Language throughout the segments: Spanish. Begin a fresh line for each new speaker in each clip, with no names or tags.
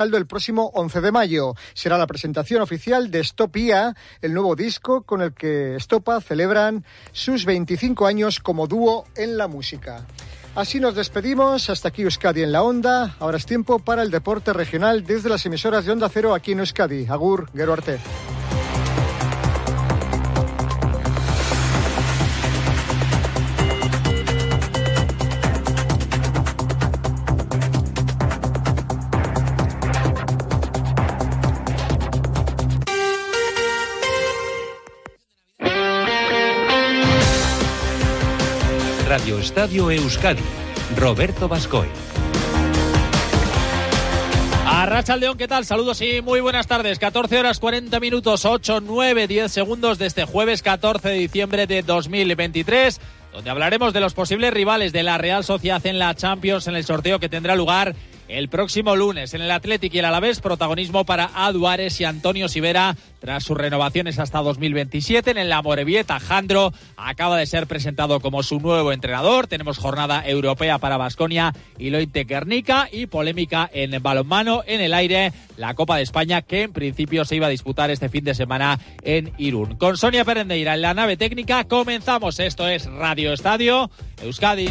el próximo 11 de mayo. Será la presentación oficial de Stopia, el nuevo disco con el que Stopa celebran sus 25 años como dúo en la música. Así nos despedimos. Hasta aquí Euskadi en la Onda. Ahora es tiempo para el deporte regional desde las emisoras de Onda Cero aquí en Euskadi. Agur, Gero
Estadio Euskadi, Roberto Bascoy.
Arracha León, ¿qué tal? Saludos y muy buenas tardes. 14 horas 40 minutos, 8, 9, 10 segundos de este jueves 14 de diciembre de 2023, donde hablaremos de los posibles rivales de la Real Sociedad en la Champions en el sorteo que tendrá lugar el próximo lunes. En el Athletic y el Alavés, protagonismo para Aduares y Antonio Sivera tras sus renovaciones hasta 2027. En la Morevieta, Jandro acaba de ser presentado como su nuevo entrenador. Tenemos jornada europea para Basconia y Loite Guernica y polémica en balonmano en el aire. La Copa de España que en principio se iba a disputar este fin de semana en Irún. Con Sonia Perendeira en la nave técnica comenzamos. Esto es Radio Estadio Euskadi.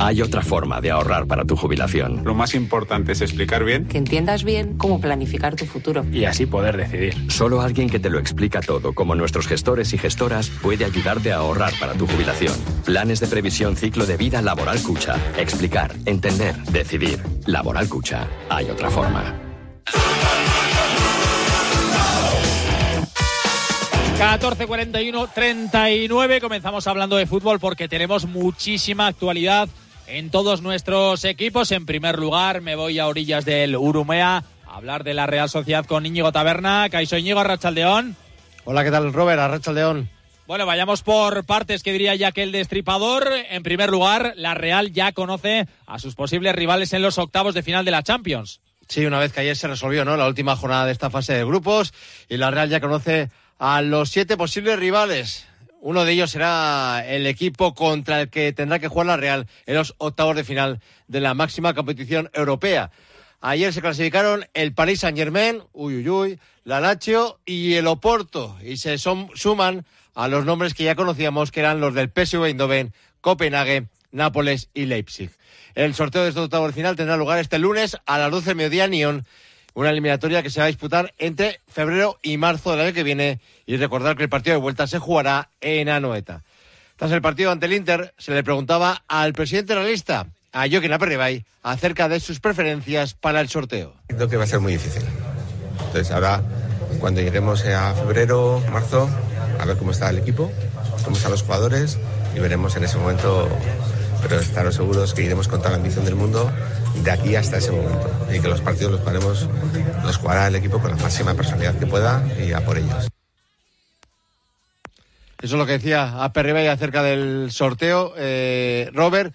Hay otra forma de ahorrar para tu jubilación.
Lo más importante es explicar bien.
Que entiendas bien cómo planificar tu futuro.
Y así poder decidir.
Solo alguien que te lo explica todo, como nuestros gestores y gestoras, puede ayudarte a ahorrar para tu jubilación. Planes de previsión ciclo de vida Laboral Cucha. Explicar, entender, decidir. Laboral Cucha. Hay otra forma.
14.41, 39. Comenzamos hablando de fútbol porque tenemos muchísima actualidad en todos nuestros equipos. En primer lugar, me voy a orillas del Urumea a hablar de la Real Sociedad con Íñigo Taberna. Caiso Íñigo Arrachaldeón.
Hola, ¿qué tal, Robert? Arrachaldeón.
Bueno, vayamos por partes, que diría ya que el destripador. En primer lugar, la Real ya conoce a sus posibles rivales en los octavos de final de la Champions.
Sí, una vez que ayer se resolvió, ¿no? La última jornada de esta fase de grupos y la Real ya conoce a los siete posibles rivales. Uno de ellos será el equipo contra el que tendrá que jugar la Real en los octavos de final de la máxima competición europea. Ayer se clasificaron el Paris Saint-Germain, uy, uy, uy, la Lazio y el Oporto. Y se suman a los nombres que ya conocíamos, que eran los del PSV Eindhoven, Copenhague, Nápoles y Leipzig. El sorteo de estos octavos de final tendrá lugar este lunes a las 12 de mediodía en Nyon una eliminatoria que se va a disputar entre febrero y marzo del año que viene y recordar que el partido de vuelta se jugará en Anoeta. Tras el partido ante el Inter, se le preguntaba al presidente realista, a Joaquín Aperribay, acerca de sus preferencias para el sorteo.
Creo que va a ser muy difícil. Entonces ahora, cuando lleguemos a febrero, marzo, a ver cómo está el equipo, cómo están los jugadores y veremos en ese momento, pero estaros seguros que iremos con toda la ambición del mundo de aquí hasta ese momento y que los partidos los paremos, los jugará el equipo con la máxima personalidad que pueda y a por ellos.
Eso es lo que decía Aperribay acerca del sorteo, eh, Robert,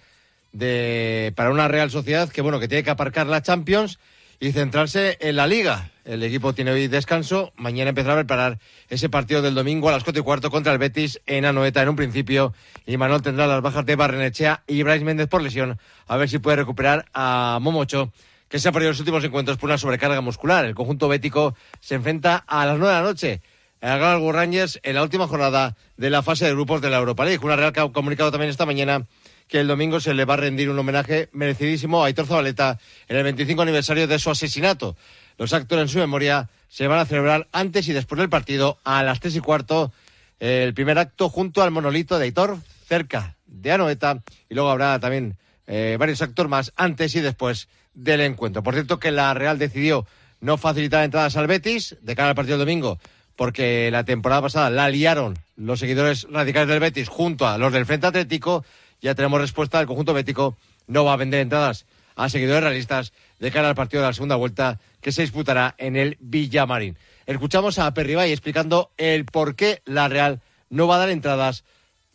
de, para una Real Sociedad que bueno que tiene que aparcar la Champions y centrarse en la Liga. El equipo tiene hoy descanso. Mañana empezará a preparar ese partido del domingo a las cuatro y cuarto contra el Betis en Anoeta en un principio. Y Manuel tendrá las bajas de Barrenechea y Bryce Méndez por lesión. A ver si puede recuperar a Momocho, que se ha perdido los últimos encuentros por una sobrecarga muscular. El conjunto bético se enfrenta a las nueve de la noche a Glasgow Rangers en la última jornada de la fase de grupos de la Europa League. Una Real que ha comunicado también esta mañana que el domingo se le va a rendir un homenaje merecidísimo a Aitor Zabaleta en el 25 aniversario de su asesinato. Los actos en su memoria se van a celebrar antes y después del partido a las tres y cuarto. El primer acto junto al monolito de Aitor, cerca de Anoeta, y luego habrá también eh, varios actos más antes y después del encuentro. Por cierto, que la Real decidió no facilitar entradas al Betis de cara al partido del domingo, porque la temporada pasada la liaron los seguidores radicales del Betis junto a los del Frente Atlético ya tenemos respuesta. El conjunto bético no va a vender entradas a seguidores realistas de cara al partido de la segunda vuelta que se disputará en el Villamarín. Escuchamos a Perribay explicando el por qué la Real no va a dar entradas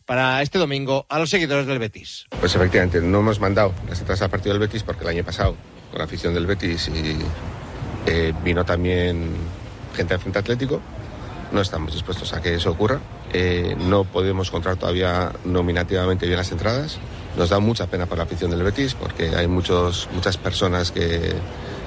para este domingo a los seguidores del Betis.
Pues efectivamente, no hemos mandado las entradas al partido del Betis porque el año pasado, con la afición del Betis, y, eh, vino también gente del Frente Atlético. No estamos dispuestos a que eso ocurra. Eh, no podemos encontrar todavía nominativamente bien las entradas. Nos da mucha pena por la afición del Betis porque hay muchos, muchas personas que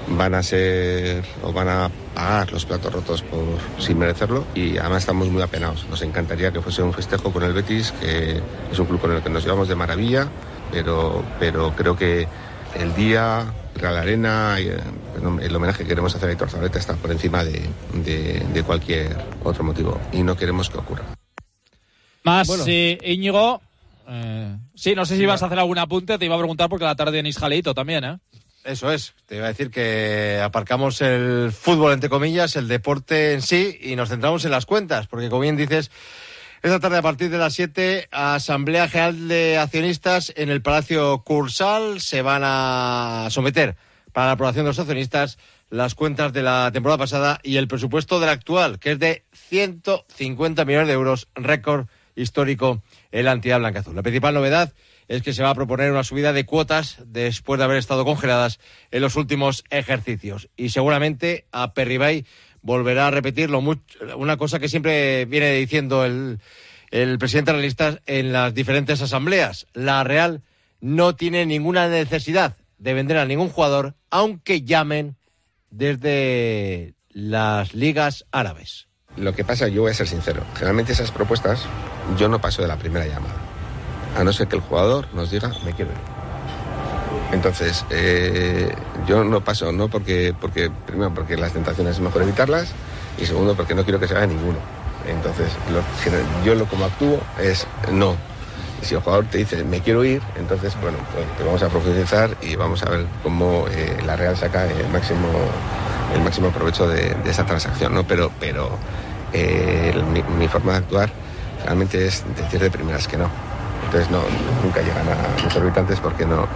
van a ser o van a pagar los platos rotos por sin merecerlo y además estamos muy apenados. Nos encantaría que fuese un festejo con el Betis, que es un club con el que nos llevamos de maravilla, pero, pero creo que el día, Real Arena, y, eh, el homenaje que queremos hacer a Héctor Zabaleta está por encima de, de, de cualquier otro motivo y no queremos que ocurra.
Más, sí, Íñigo. eh, sí, no sé si ibas a hacer algún apunte, te iba a preguntar porque la tarde en Isjalito también, ¿eh?
Eso es, te iba a decir que aparcamos el fútbol, entre comillas, el deporte en sí y nos centramos en las cuentas, porque como bien dices, esta tarde a partir de las 7, Asamblea General de Accionistas en el Palacio Cursal se van a someter para la aprobación de los accionistas las cuentas de la temporada pasada y el presupuesto del actual, que es de 150 millones de euros, récord histórico en la entidad blanca azul. La principal novedad es que se va a proponer una subida de cuotas después de haber estado congeladas en los últimos ejercicios. Y seguramente a Perribay volverá a repetirlo una cosa que siempre viene diciendo el, el presidente realista en las diferentes asambleas. La Real no tiene ninguna necesidad de vender a ningún jugador, aunque llamen desde las ligas árabes.
Lo que pasa, yo voy a ser sincero, generalmente esas propuestas yo no paso de la primera llamada, a no ser que el jugador nos diga, me quiero ir. Entonces, eh, yo no paso, no porque, porque, primero porque las tentaciones es mejor evitarlas y segundo porque no quiero que se vaya ninguno. Entonces, yo lo como actúo es no. Si el jugador te dice, me quiero ir, entonces, bueno, pues te vamos a profundizar y vamos a ver cómo eh, la Real saca el máximo, el máximo provecho de, esa transacción, ¿no? Pero, pero eh, mi, forma de actuar realmente es decir de primeras que no. Entonces, no, nunca llegan a los orbitantes porque no,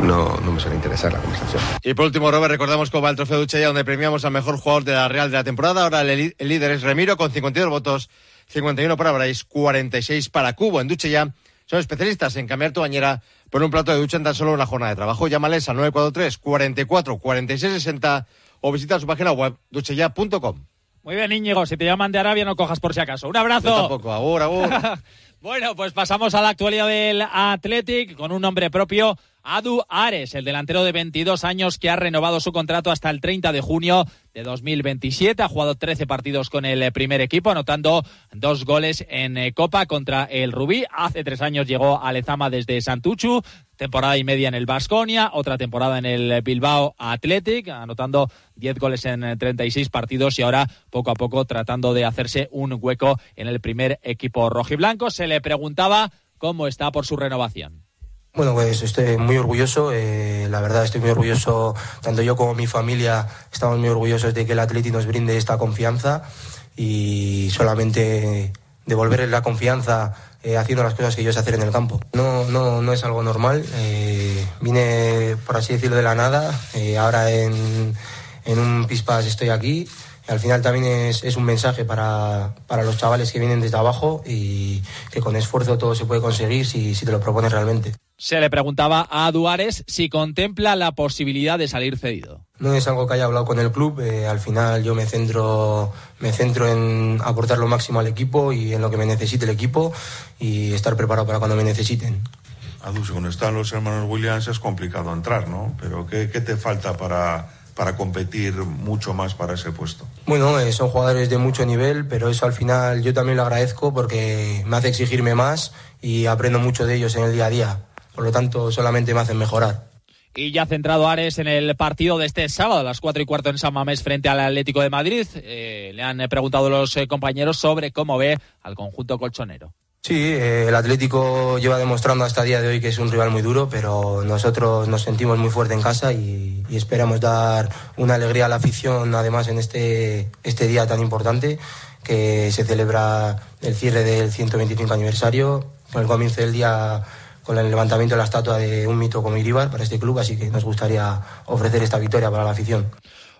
no, no, me suele interesar la conversación.
Y por último, Robert, recordamos cómo va el trofeo Duchella, donde premiamos al mejor jugador de la Real de la temporada. Ahora el, el líder es Remiro, con 52 votos, 51 para Brais, 46 para Cubo. En Duchella son especialistas en cambiar tu bañera por un plato de ducha en tan solo una jornada de trabajo. Llámales al 943 44 46 60 o visita su página web duchella.com.
Muy bien, Íñigo. Si te llaman de Arabia, no cojas por si acaso. Un abrazo.
Yo tampoco. Agur, agur.
bueno, pues pasamos a la actualidad del Athletic con un nombre propio. Adu Ares, el delantero de 22 años que ha renovado su contrato hasta el 30 de junio de 2027. Ha jugado 13 partidos con el primer equipo, anotando dos goles en Copa contra el Rubí. Hace tres años llegó a Lezama desde Santuchu, temporada y media en el Basconia, otra temporada en el Bilbao Athletic, anotando 10 goles en 36 partidos y ahora poco a poco tratando de hacerse un hueco en el primer equipo rojiblanco. Se le preguntaba cómo está por su renovación.
Bueno, pues estoy muy orgulloso, eh, la verdad estoy muy orgulloso, tanto yo como mi familia estamos muy orgullosos de que el Atleti nos brinde esta confianza y solamente devolverle la confianza eh, haciendo las cosas que yo sé hacer en el campo. No, no, no es algo normal, eh, vine por así decirlo de la nada, ahora en, en un pispas estoy aquí al final también es, es un mensaje para, para, los chavales que vienen desde abajo y que con esfuerzo todo se puede conseguir si, si te lo propones realmente.
Se le preguntaba a Duares si contempla la posibilidad de salir cedido.
No es algo que haya hablado con el club. Eh, al final yo me centro, me centro en aportar lo máximo al equipo y en lo que me necesite el equipo y estar preparado para cuando me necesiten.
Adu, según están los hermanos Williams es complicado entrar, ¿no? Pero ¿qué, qué te falta para, para competir mucho más para ese puesto?
Bueno, eh, son jugadores de mucho nivel, pero eso al final yo también lo agradezco porque me hace exigirme más y aprendo mucho de ellos en el día a día. Por lo tanto, solamente me hacen mejorar.
Y ya centrado Ares en el partido de este sábado a las 4 y cuarto en San Mamés frente al Atlético de Madrid. Eh, le han preguntado los eh, compañeros sobre cómo ve al conjunto colchonero.
Sí, eh, el Atlético lleva demostrando hasta el día de hoy que es un rival muy duro, pero nosotros nos sentimos muy fuerte en casa y, esperamos dar una alegría a la afición, además en este, este día tan importante que se celebra el cierre del 125 aniversario, con el comienzo del día con el levantamiento de la estatua de un mito como Iribar para este club, así que nos gustaría ofrecer esta victoria para la afición.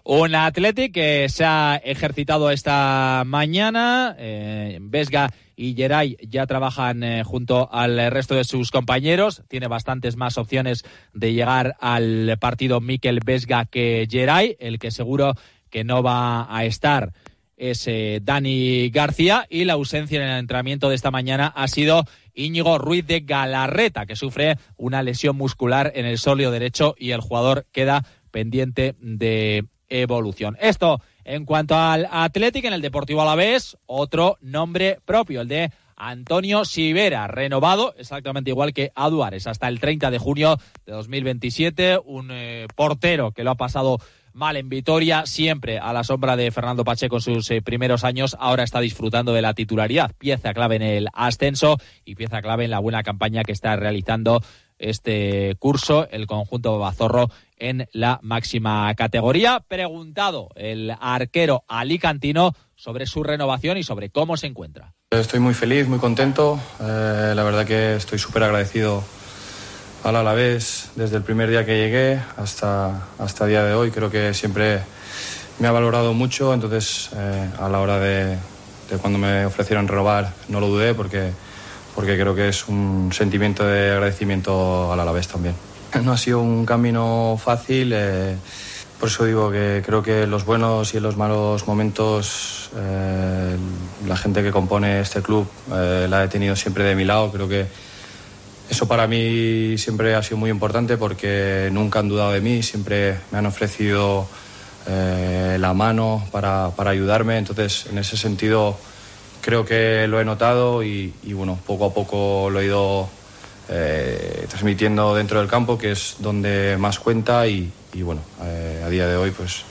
Un Athletic que se ha ejercitado esta mañana. Eh, Vesga y Geray ya trabajan eh, junto al resto de sus compañeros. Tiene bastantes más opciones de llegar al partido Mikel Vesga que Geray, el que seguro que no va a estar es eh, Dani García y la ausencia en el entrenamiento de esta mañana ha sido Íñigo Ruiz de Galarreta, que sufre una lesión muscular en el sóleo derecho y el jugador queda pendiente de evolución. Esto en cuanto al Atlético en el Deportivo Alavés, otro nombre propio, el de Antonio Sivera, renovado exactamente igual que Aduares hasta el 30 de junio de 2027, un eh, portero que lo ha pasado mal en Vitoria, siempre a la sombra de Fernando Pacheco en sus eh, primeros años, ahora está disfrutando de la titularidad, pieza clave en el ascenso y pieza clave en la buena campaña que está realizando este curso el conjunto Bazorro en la máxima categoría. Preguntado el arquero alicantino sobre su renovación y sobre cómo se encuentra.
Estoy muy feliz, muy contento. Eh, la verdad que estoy súper agradecido al Alavés desde el primer día que llegué hasta, hasta el día de hoy. Creo que siempre me ha valorado mucho, entonces eh, a la hora de, de, cuando me ofrecieron renovar no lo dudé porque, porque creo que es un sentimiento de agradecimiento al Alavés también. No ha sido un camino fácil, eh, por eso digo que creo que los buenos y en los malos momentos eh, la gente que compone este club eh, la he tenido siempre de mi lado, creo que eso para mí siempre ha sido muy importante porque nunca han dudado de mí, siempre me han ofrecido la mano para, para, ayudarme. Entonces, en ese sentido, creo que lo he notado y, y bueno, poco a poco lo he ido eh, transmitiendo dentro del campo, que es donde más cuenta y, bueno, eh, a día de hoy, pues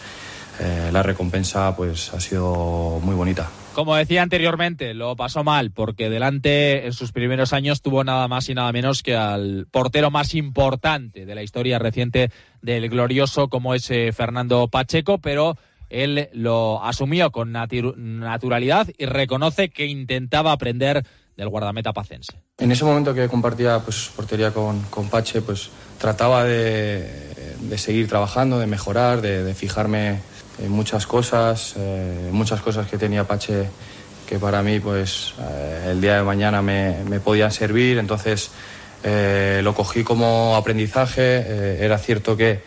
eh, la recompensa pues ha sido muy bonita.
Como decía anteriormente, lo pasó mal porque delante en sus primeros años tuvo nada más y nada menos que al portero más importante de la historia reciente del glorioso como es Fernando Pacheco, pero él lo asumió con natu naturalidad y reconoce que intentaba aprender del guardameta pacense.
En ese momento que compartía pues, portería con, con Pache, pues trataba de, de, seguir trabajando, de mejorar, de, de fijarme en muchas cosas, eh, muchas cosas que tenía Pache que para mí pues eh, el día de mañana me, me podían servir, entonces eh, lo cogí como aprendizaje, eh, era cierto que,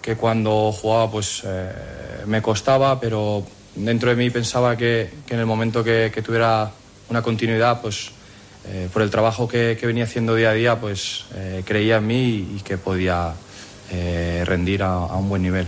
que, cuando jugaba pues me costaba, pero dentro de mí pensaba que, que en el momento que, que, tuviera una continuidad pues por el trabajo que, venía haciendo día a día pues creía en mí y, que podía rendir a, a un buen nivel.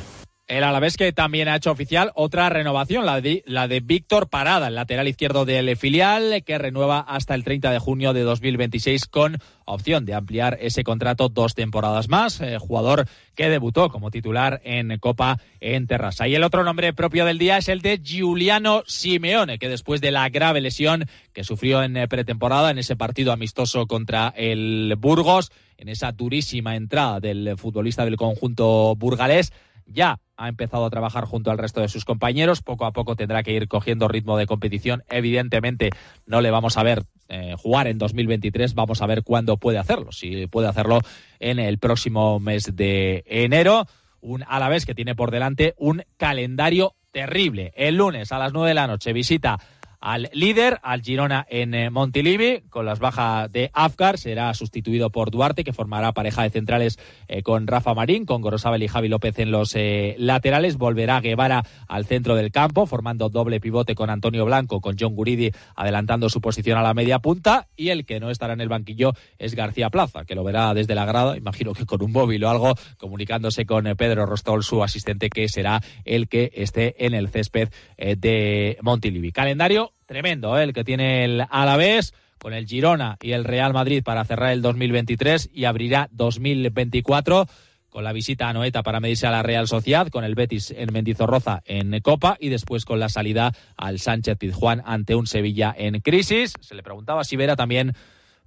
El Alavés que también ha hecho oficial otra renovación, la de, Víctor Parada, el lateral izquierdo del filial, que renueva hasta el 30 de junio de 2026 con opción de ampliar ese contrato dos temporadas más. Eh, jugador que debutó como titular en Copa en Terrassa. Y el otro nombre propio del día es el de Giuliano Simeone, que después de la grave lesión que sufrió en pretemporada en ese partido amistoso contra el Burgos, en esa durísima entrada del futbolista del conjunto burgalés, ya ha empezado a trabajar junto al resto de sus compañeros. Poco a poco tendrá que ir cogiendo ritmo de competición. Evidentemente no le vamos a ver eh, jugar en 2023. Vamos a ver cuándo puede hacerlo. Si puede hacerlo en el próximo mes de enero. Un Alavés que tiene por delante un calendario terrible. El lunes a las 9 de la noche visita al líder, al Girona en eh, Montilivi, con las bajas de Afgar, será sustituido por Duarte, que formará pareja de centrales eh, con Rafa Marín, con Gorosabel y Javi López en los eh, laterales, volverá Guevara al centro del campo, formando doble pivote con Antonio Blanco, con John Guridi adelantando su posición a la media punta, y el que no estará en el banquillo es García Plaza, que lo verá desde la grada, imagino que con un móvil o algo, comunicándose con Pedro Rostol, su asistente, que será el que esté en el césped de Montilivi. Calendario tremendo ¿eh? el que tiene el Alavés con el Girona y el Real Madrid para cerrar el 2023 y abrirá 2024 con la visita a Noeta para medirse a la Real Sociedad, con el Betis en Mendizorroza en Copa y después con la salida al Sánchez Pizjuán ante un Sevilla en crisis. Se le preguntaba si Vera también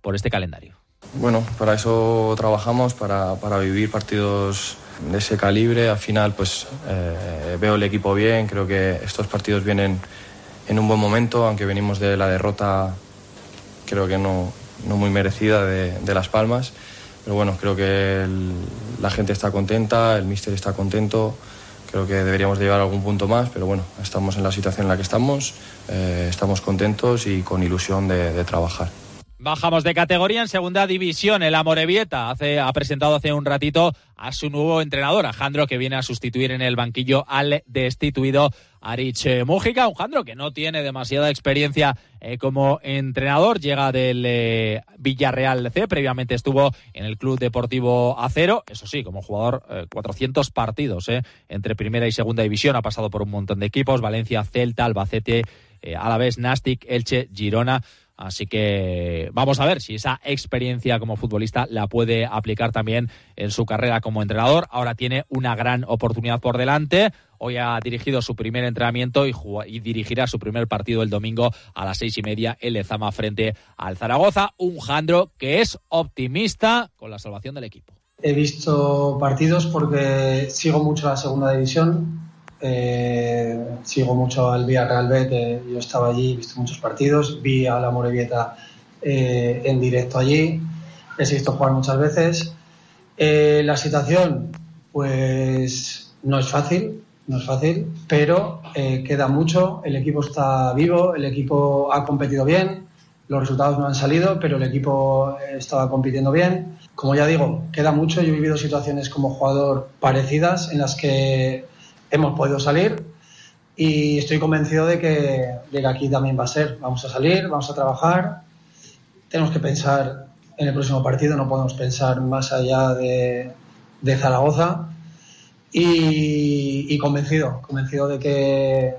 por este calendario.
Bueno, para eso trabajamos, para, para vivir partidos de ese calibre. Al final, pues eh, veo el equipo bien, creo que estos partidos vienen en un buen momento, aunque venimos de la derrota, creo que no, no muy merecida de, de, Las Palmas. Pero bueno, creo que el, la gente está contenta, el míster está contento. Creo que deberíamos de llevar algún punto más, pero bueno, estamos en la situación en la que estamos, eh, estamos contentos y con ilusión de, trabajar.
Bajamos de categoría en segunda división. El Amorebieta hace, ha presentado hace un ratito a su nuevo entrenador, Alejandro, que viene a sustituir en el banquillo al destituido Arich Mújica. Un Jandro que no tiene demasiada experiencia eh, como entrenador, llega del eh, Villarreal C, previamente estuvo en el Club Deportivo Acero, eso sí, como jugador 400 eh, partidos entre primera y segunda división, ha pasado por un montón de equipos, Valencia, Celta, Albacete, Alavés, Nastic, Elche, Girona. Así que vamos a ver si esa experiencia como futbolista la puede aplicar también en su carrera como entrenador. Ahora tiene una gran oportunidad por delante. Hoy ha dirigido su primer entrenamiento y, dirigirá su primer partido el domingo a las seis y media en Lezama frente al Zaragoza. Un Jandro que es optimista con la salvación del equipo.
He visto partidos porque sigo mucho la segunda división eh, sigo mucho al Villarreal B, yo estaba allí, he visto muchos partidos, vi a la Morevieta eh, en directo allí, he visto jugar muchas veces. Eh, la situación, pues no es fácil, no es fácil, pero queda mucho, el equipo está vivo, el equipo ha competido bien, los resultados no han salido, pero el equipo estaba compitiendo bien. Como ya digo, queda mucho, yo he vivido situaciones como jugador parecidas en las que hemos podido salir y estoy convencido de que, de aquí también va a ser. Vamos a salir, vamos a trabajar, tenemos que pensar en el próximo partido, no podemos pensar más allá de, de Zaragoza y, convencido, convencido de que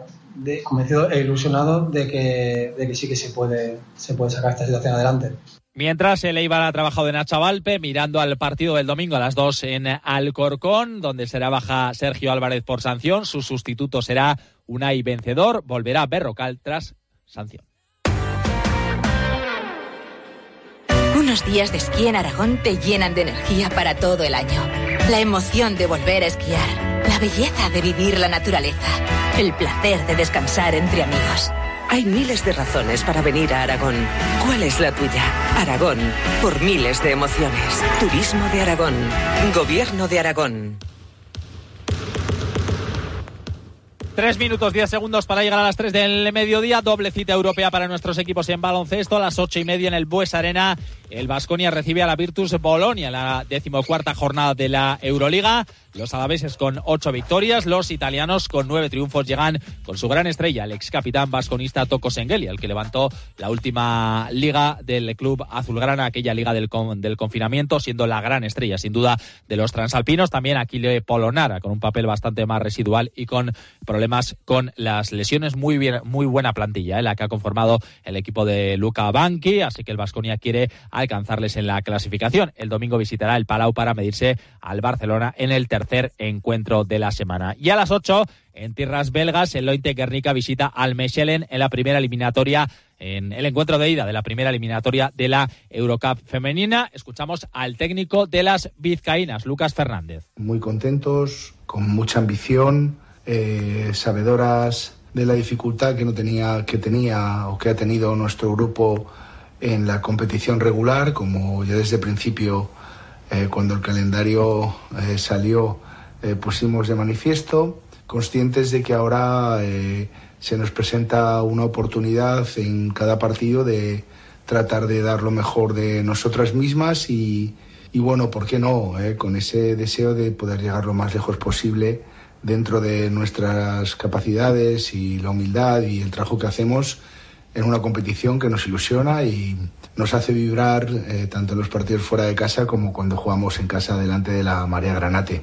convencido e ilusionado de que, de que sí que se puede, se puede sacar esta situación adelante.
Mientras el Eibar ha trabajado en Achavalpe, mirando al partido del domingo a las 2 en Alcorcón, donde será baja Sergio Álvarez por sanción. Su sustituto será Unai Vencedor. Volverá Berrocal tras sanción.
Unos días de esquí en Aragón te llenan de energía para todo el año. La emoción de volver a esquiar, la belleza de vivir la naturaleza, el placer de descansar entre amigos.
Hay miles de razones para venir a Aragón. ¿Cuál es la tuya? Aragón, por miles de emociones. Turismo de Aragón. Gobierno de Aragón.
Tres minutos, diez segundos para llegar a las tres del mediodía. Doble cita europea para nuestros equipos en baloncesto. A las ocho y media en el Bues Arena. El Vasconia recibe a la Virtus Bolonia en la decimocuarta jornada de la Euroliga. Los alaveses con ocho victorias, los italianos con nueve triunfos llegan con su gran estrella, el ex capitán vasconista Toko Sengeli, el que levantó la última liga del club azulgrana, aquella liga del, del confinamiento, siendo la gran estrella, sin duda, de los transalpinos. También Aquile Polonara, con un papel bastante más residual y con problemas con las lesiones. Muy, bien, muy buena plantilla, ¿eh? la que ha conformado el equipo de Luca Banqui, así que el Vasconia quiere alcanzarles en la clasificación. El domingo visitará el Palau para medirse al Barcelona en el tercer encuentro de la semana. Y a las 8, en tierras belgas, el Lointe Guernica visita al Mechelen en la primera eliminatoria en el encuentro de ida de la primera eliminatoria de la Eurocup femenina. Escuchamos al técnico de las vizcaínas, Lucas Fernández.
Muy contentos, con mucha ambición, eh, sabedoras de la dificultad que no tenía, que tenía o que ha tenido nuestro grupo en la competición regular, como ya desde el principio, eh, cuando el calendario eh, salió, pusimos de manifiesto, conscientes de que ahora se nos presenta una oportunidad en cada partido de tratar de dar lo mejor de nosotras mismas y bueno, ¿por qué no? con ese deseo de poder llegar lo más lejos posible dentro de nuestras capacidades y la humildad y el trabajo que hacemos en una competición que nos ilusiona y nos hace vibrar eh, tanto en los partidos fuera de casa como cuando jugamos en casa delante de la María Granate.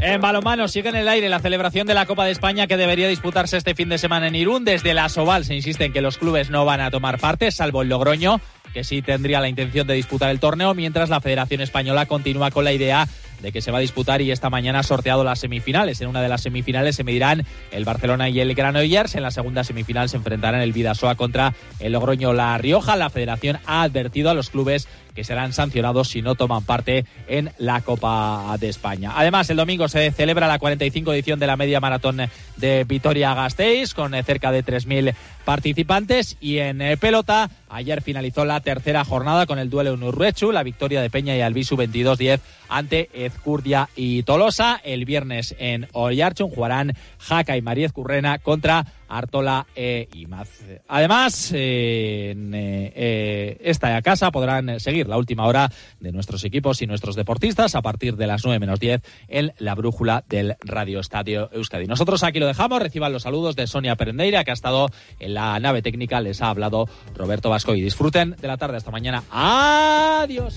En balonmano sigue en el aire la celebración de la Copa de España que debería disputarse este fin de semana en Irún. Desde la Soval se insiste en que los clubes no van a tomar parte, salvo el Logroño, que sí tendría la intención de disputar el torneo, mientras la Federación Española continúa con la idea de que se va a disputar y esta mañana ha sorteado las semifinales. En una de las semifinales se medirán el Barcelona y el Granollers. En la segunda semifinal se enfrentarán el Vidasoa contra el Logroño La Rioja. La federación ha advertido a los clubes que serán sancionados si no toman parte en la Copa de España. Además, el domingo se celebra la 45 edición de la media maratón de Vitoria-Gasteiz con cerca de 3.000 participantes y en pelota ayer finalizó la tercera jornada con el duelo en Urrechu, la victoria de Peña y Albisu 22-10 ante Ezcurdia y Tolosa. El viernes en Oyarchon jugarán Jaca y María Currena contra Artola e Imaz. Además, en eh, esta casa podrán seguir la última hora de nuestros equipos y nuestros deportistas a partir de las 9 menos 10 en la brújula del Radio Estadio Euskadi. Nosotros aquí lo dejamos. Reciban los saludos de Sonia Perendeira, que ha estado en la nave técnica. Les ha hablado Roberto Vasco y disfruten de la tarde hasta mañana. Adiós.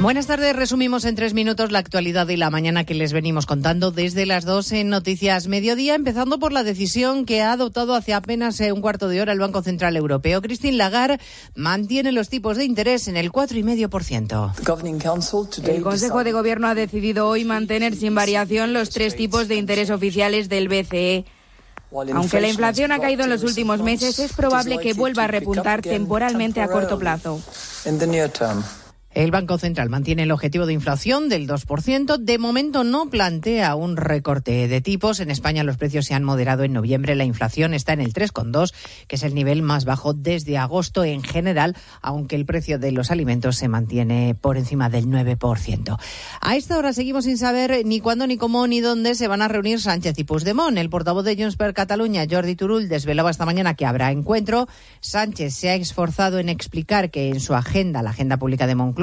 Buenas tardes, resumimos en tres minutos la actualidad de la mañana que les venimos contando desde las dos en Noticias Mediodía, empezando por la decisión que ha adoptado hace apenas eh, un cuarto de hora el Banco Central Europeo. Christine Lagarde mantiene los tipos de interés en el 4,5%.
El Consejo de Gobierno ha decidido hoy mantener sin variación los tres tipos de interés oficiales del BCE. Aunque la inflación ha caído en los últimos meses, es probable que vuelva a repuntar temporalmente a corto plazo.
El Banco Central mantiene el objetivo de inflación del 2%. De momento no plantea un recorte de tipos. En España los precios se han moderado en noviembre. La inflación está en el 3,2, que es el nivel más bajo desde agosto en general, aunque el precio de los alimentos se mantiene por encima del 9%. A esta hora seguimos sin saber ni cuándo, ni cómo, ni dónde se van a reunir Sánchez y Puigdemont. El portavoz de Junts per Cataluña, Jordi Turul, desvelaba esta mañana que habrá encuentro. Sánchez se ha esforzado en explicar que en su agenda, la agenda pública de Moncloa,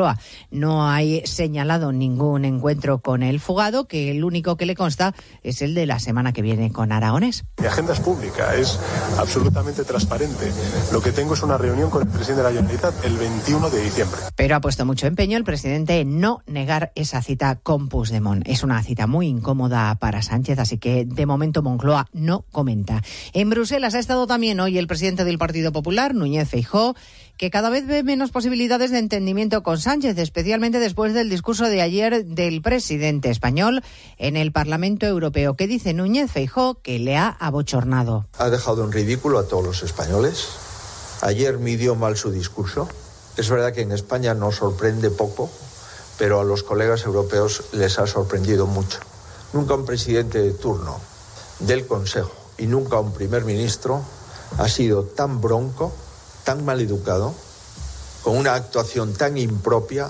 no hay señalado ningún encuentro con el fugado, que el único que le consta es el de la semana que viene con Aragones.
Mi agenda es pública, es absolutamente transparente. Lo que tengo es una reunión con el presidente de la Generalitat el 21 de diciembre.
Pero ha puesto mucho empeño el presidente en no negar esa cita con Puigdemont. Es una cita muy incómoda para Sánchez, así que de momento Moncloa no comenta. En Bruselas ha estado también hoy el presidente del Partido Popular, Núñez Feijó, que cada vez ve menos posibilidades de entendimiento con Sánchez, especialmente después del discurso de ayer del presidente español en el Parlamento Europeo, que dice Núñez Feijó que le ha abochornado.
Ha dejado en ridículo a todos los españoles. Ayer midió mal su discurso. Es verdad que en España nos sorprende poco, pero a los colegas europeos les ha sorprendido mucho. Nunca un presidente de turno del Consejo y nunca un primer ministro ha sido tan bronco tan mal educado, con una actuación tan impropia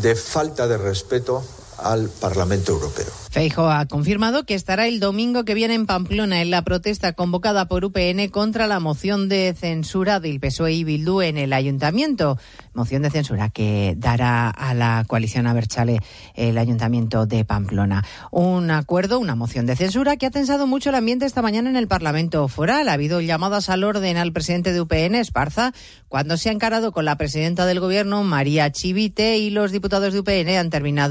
de falta de respeto al Parlamento Europeo.
Feijo ha confirmado que estará el domingo que viene en Pamplona en la protesta convocada por UPN contra la moción de censura del PSOE y Bildu en el ayuntamiento. Moción de censura que dará a la coalición Aberchale el ayuntamiento de Pamplona. Un acuerdo, una moción de censura que ha tensado mucho el ambiente esta mañana en el Parlamento foral. Ha habido llamadas al orden al presidente de UPN, Esparza, cuando se ha encarado con la presidenta del gobierno, María Chivite, y los diputados de UPN han terminado